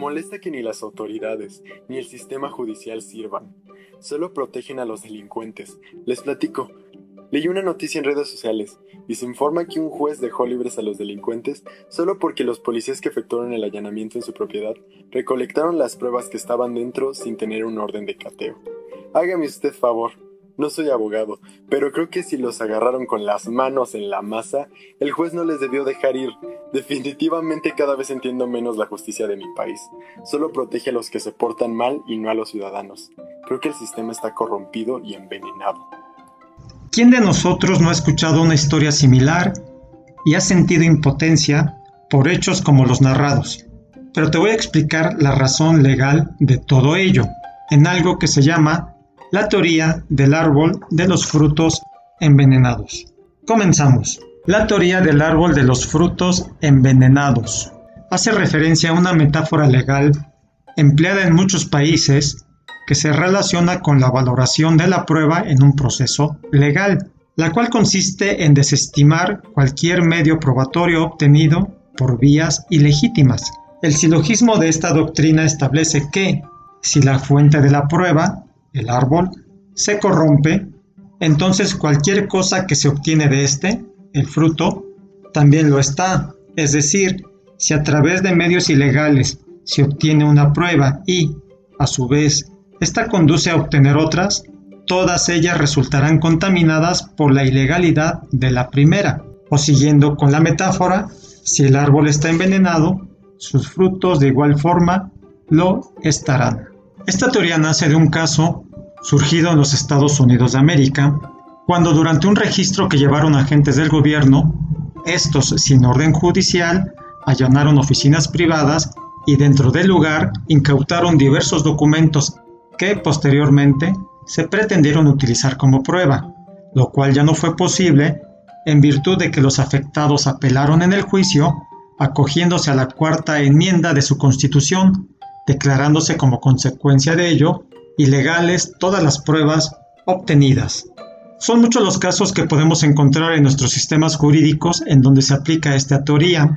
molesta que ni las autoridades ni el sistema judicial sirvan. Solo protegen a los delincuentes. Les platico. Leí una noticia en redes sociales y se informa que un juez dejó libres a los delincuentes solo porque los policías que efectuaron el allanamiento en su propiedad recolectaron las pruebas que estaban dentro sin tener un orden de cateo. Hágame usted favor, no soy abogado, pero creo que si los agarraron con las manos en la masa, el juez no les debió dejar ir. Definitivamente cada vez entiendo menos la justicia de mi país. Solo protege a los que se portan mal y no a los ciudadanos. Creo que el sistema está corrompido y envenenado. ¿Quién de nosotros no ha escuchado una historia similar y ha sentido impotencia por hechos como los narrados? Pero te voy a explicar la razón legal de todo ello, en algo que se llama la teoría del árbol de los frutos envenenados. Comenzamos. La teoría del árbol de los frutos envenenados hace referencia a una metáfora legal empleada en muchos países que se relaciona con la valoración de la prueba en un proceso legal, la cual consiste en desestimar cualquier medio probatorio obtenido por vías ilegítimas. El silogismo de esta doctrina establece que, si la fuente de la prueba el árbol, se corrompe, entonces cualquier cosa que se obtiene de este, el fruto, también lo está. Es decir, si a través de medios ilegales se obtiene una prueba y, a su vez, esta conduce a obtener otras, todas ellas resultarán contaminadas por la ilegalidad de la primera. O siguiendo con la metáfora, si el árbol está envenenado, sus frutos de igual forma lo estarán. Esta teoría nace de un caso surgido en los Estados Unidos de América, cuando durante un registro que llevaron agentes del gobierno, estos sin orden judicial allanaron oficinas privadas y dentro del lugar incautaron diversos documentos que posteriormente se pretendieron utilizar como prueba, lo cual ya no fue posible en virtud de que los afectados apelaron en el juicio acogiéndose a la cuarta enmienda de su constitución, declarándose como consecuencia de ello ilegales todas las pruebas obtenidas. Son muchos los casos que podemos encontrar en nuestros sistemas jurídicos en donde se aplica esta teoría,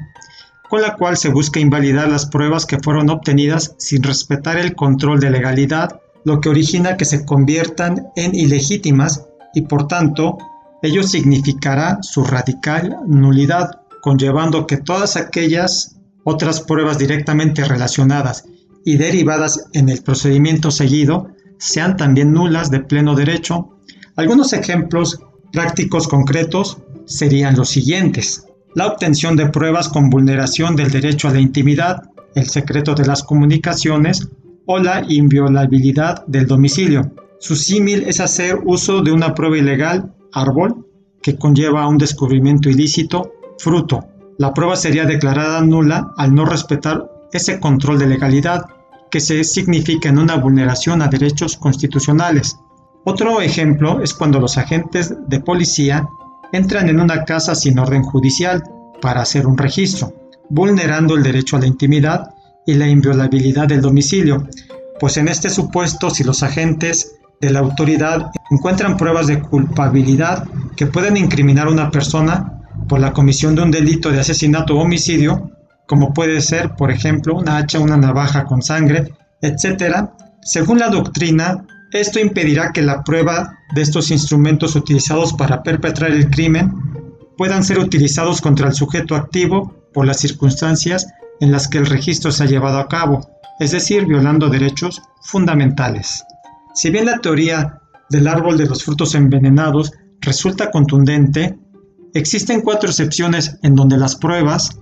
con la cual se busca invalidar las pruebas que fueron obtenidas sin respetar el control de legalidad, lo que origina que se conviertan en ilegítimas y por tanto ello significará su radical nulidad, conllevando que todas aquellas otras pruebas directamente relacionadas y derivadas en el procedimiento seguido sean también nulas de pleno derecho. Algunos ejemplos prácticos concretos serían los siguientes. La obtención de pruebas con vulneración del derecho a la intimidad, el secreto de las comunicaciones o la inviolabilidad del domicilio. Su símil es hacer uso de una prueba ilegal, árbol, que conlleva a un descubrimiento ilícito, fruto. La prueba sería declarada nula al no respetar ese control de legalidad que se significa en una vulneración a derechos constitucionales. Otro ejemplo es cuando los agentes de policía entran en una casa sin orden judicial para hacer un registro, vulnerando el derecho a la intimidad y la inviolabilidad del domicilio, pues en este supuesto si los agentes de la autoridad encuentran pruebas de culpabilidad que pueden incriminar a una persona por la comisión de un delito de asesinato o homicidio, como puede ser, por ejemplo, una hacha, una navaja con sangre, etc., según la doctrina, esto impedirá que la prueba de estos instrumentos utilizados para perpetrar el crimen puedan ser utilizados contra el sujeto activo por las circunstancias en las que el registro se ha llevado a cabo, es decir, violando derechos fundamentales. Si bien la teoría del árbol de los frutos envenenados resulta contundente, existen cuatro excepciones en donde las pruebas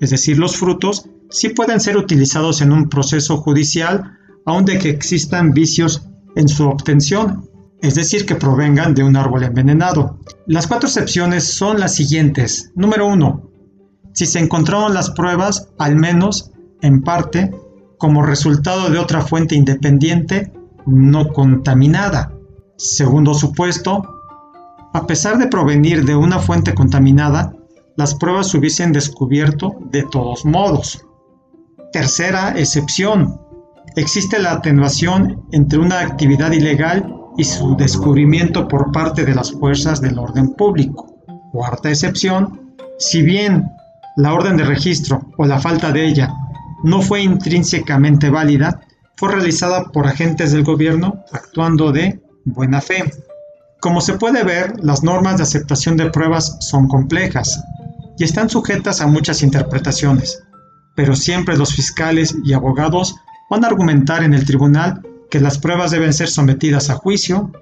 es decir, los frutos, sí pueden ser utilizados en un proceso judicial, aun de que existan vicios en su obtención, es decir, que provengan de un árbol envenenado. Las cuatro excepciones son las siguientes. Número uno, si se encontraron las pruebas, al menos en parte, como resultado de otra fuente independiente no contaminada. Segundo supuesto, a pesar de provenir de una fuente contaminada, las pruebas se hubiesen descubierto de todos modos. Tercera excepción. Existe la atenuación entre una actividad ilegal y su descubrimiento por parte de las fuerzas del orden público. Cuarta excepción. Si bien la orden de registro o la falta de ella no fue intrínsecamente válida, fue realizada por agentes del gobierno actuando de buena fe. Como se puede ver, las normas de aceptación de pruebas son complejas y están sujetas a muchas interpretaciones, pero siempre los fiscales y abogados van a argumentar en el tribunal que las pruebas deben ser sometidas a juicio,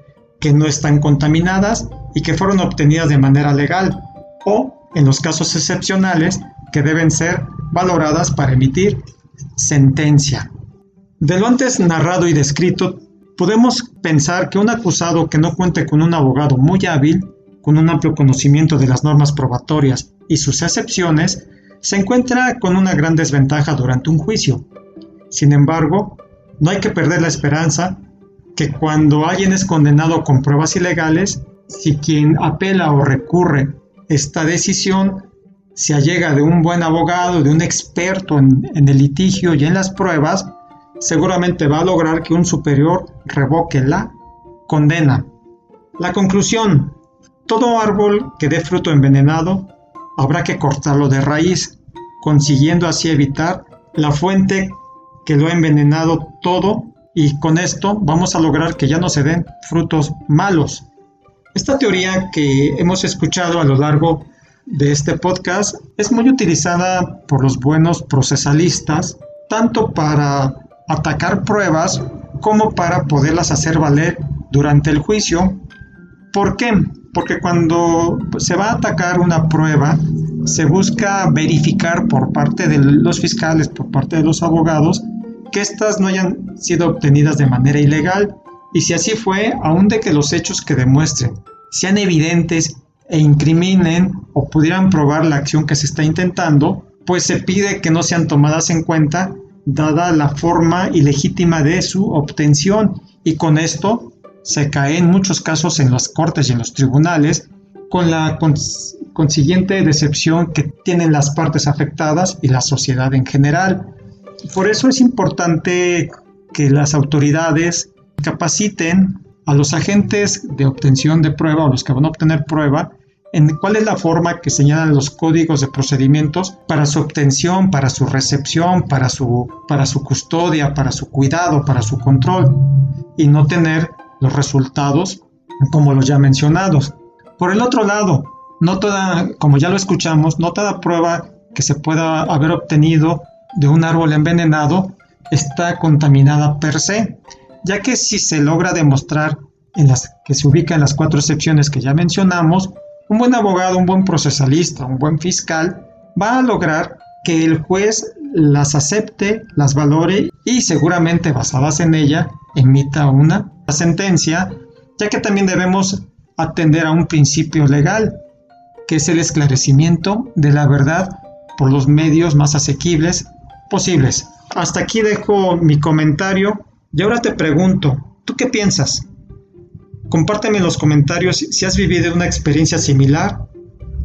que no están contaminadas y que fueron obtenidas de manera legal, o, en los casos excepcionales, que deben ser valoradas para emitir sentencia. De lo antes narrado y descrito, podemos pensar que un acusado que no cuente con un abogado muy hábil, con un amplio conocimiento de las normas probatorias y sus excepciones, se encuentra con una gran desventaja durante un juicio. Sin embargo, no hay que perder la esperanza que cuando alguien es condenado con pruebas ilegales, si quien apela o recurre esta decisión se allega de un buen abogado, de un experto en, en, el litigio y en las pruebas, seguramente va a lograr que un superior revoque la condena. La conclusión, todo árbol que dé fruto envenenado habrá que cortarlo de raíz, consiguiendo así evitar la fuente que lo ha envenenado todo y con esto vamos a lograr que ya no se den frutos malos. Esta teoría que hemos escuchado a lo largo de este podcast es muy utilizada por los buenos procesalistas, tanto para atacar pruebas como para poderlas hacer valer durante el juicio. ¿Por qué? Porque cuando se va a atacar una prueba, se busca verificar por parte de los fiscales, por parte de los abogados, que éstas no hayan sido obtenidas de manera ilegal. Y si así fue, aun de que los hechos que demuestren sean evidentes e incriminen o pudieran probar la acción que se está intentando, pues se pide que no sean tomadas en cuenta dada la forma ilegítima de su obtención y con esto se cae en muchos casos en las cortes y en los tribunales con la consiguiente decepción que tienen las partes afectadas y la sociedad en general. Por eso es importante que las autoridades capaciten a los agentes de obtención de prueba o los que van a obtener prueba en cuál es la forma que señalan los códigos de procedimientos para su obtención, para su recepción, para su, para su custodia, para su cuidado, para su control y no tener los resultados como los ya mencionados. Por el otro lado, no toda, como ya lo escuchamos, no toda prueba que se pueda haber obtenido de un árbol envenenado está contaminada per se ya que si se logra demostrar en las que se ubican las cuatro excepciones que ya mencionamos, un buen abogado, un buen procesalista, un buen fiscal va a lograr que el juez las acepte, las valore y seguramente basadas en ella emita una sentencia, ya que también debemos atender a un principio legal, que es el esclarecimiento de la verdad por los medios más asequibles posibles. Hasta aquí dejo mi comentario y ahora te pregunto, ¿tú qué piensas? Compárteme en los comentarios si has vivido una experiencia similar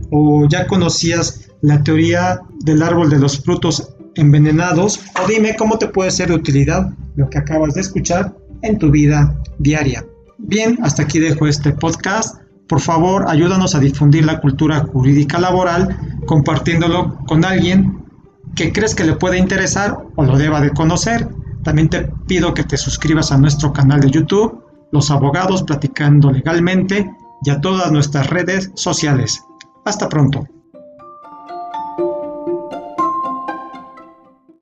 o ya conocías la teoría del árbol de los frutos envenenados o dime cómo te puede ser de utilidad lo que acabas de escuchar en tu vida diaria. Bien, hasta aquí dejo este podcast. Por favor, ayúdanos a difundir la cultura jurídica laboral compartiéndolo con alguien que crees que le puede interesar o lo deba de conocer. También te pido que te suscribas a nuestro canal de YouTube, Los Abogados Platicando Legalmente, y a todas nuestras redes sociales. Hasta pronto.